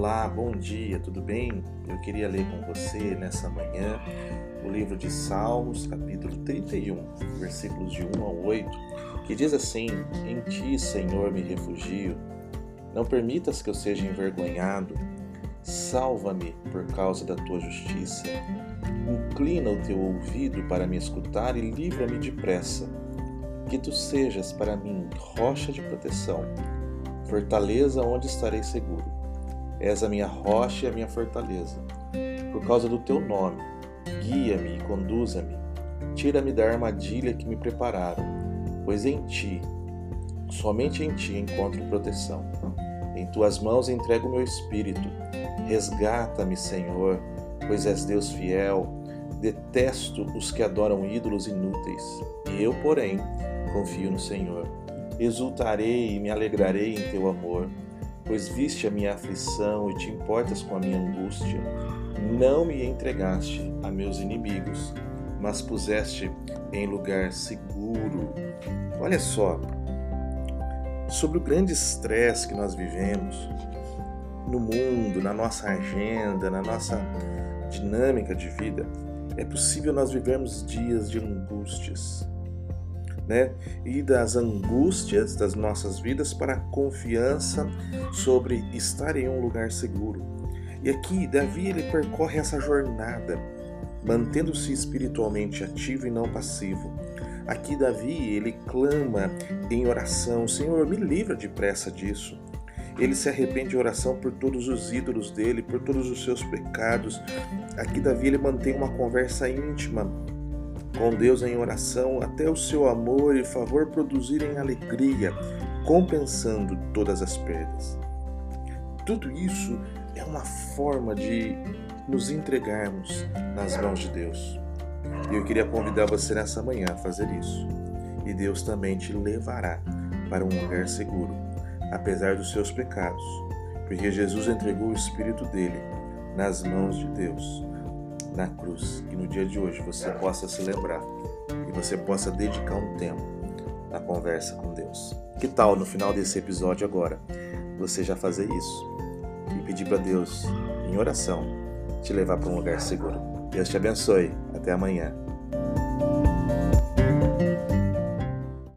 Olá, bom dia, tudo bem? Eu queria ler com você nessa manhã o livro de Salmos, capítulo 31, versículos de 1 a 8, que diz assim: Em ti, Senhor, me refugio. Não permitas que eu seja envergonhado. Salva-me por causa da tua justiça. Inclina o teu ouvido para me escutar e livra-me depressa. Que tu sejas para mim rocha de proteção, fortaleza onde estarei seguro. És a minha rocha e a minha fortaleza. Por causa do teu nome, guia-me e conduza-me. Tira-me da armadilha que me prepararam, pois em ti, somente em ti encontro proteção. Em tuas mãos entrego o meu espírito. Resgata-me, Senhor, pois és Deus fiel. Detesto os que adoram ídolos inúteis. E eu, porém, confio no Senhor. Exultarei e me alegrarei em teu amor, pois viste a minha aflição e te importas com a minha angústia. Não me entregaste a meus inimigos, mas puseste em lugar seguro. Olha só, sobre o grande estresse que nós vivemos no mundo, na nossa agenda, na nossa dinâmica de vida, é possível nós vivermos dias de angústias, né? E das angústias das nossas vidas para a confiança sobre estar em um lugar seguro. E aqui Davi ele percorre essa jornada, mantendo-se espiritualmente ativo e não passivo. Aqui Davi ele clama em oração: Senhor, me livra depressa disso. Ele se arrepende de oração por todos os ídolos dele, por todos os seus pecados. Aqui Davi ele mantém uma conversa íntima com Deus em oração até o seu amor e favor produzirem alegria, compensando todas as perdas. Tudo isso é uma forma de nos entregarmos nas mãos de Deus. E eu queria convidar você nessa manhã a fazer isso. E Deus também te levará para um lugar seguro, apesar dos seus pecados, porque Jesus entregou o Espírito dele nas mãos de Deus na cruz. E no dia de hoje você possa se lembrar e você possa dedicar um tempo na conversa com Deus. Que tal no final desse episódio agora você já fazer isso e pedir para Deus em oração te levar para um lugar seguro. Deus te abençoe. Até amanhã.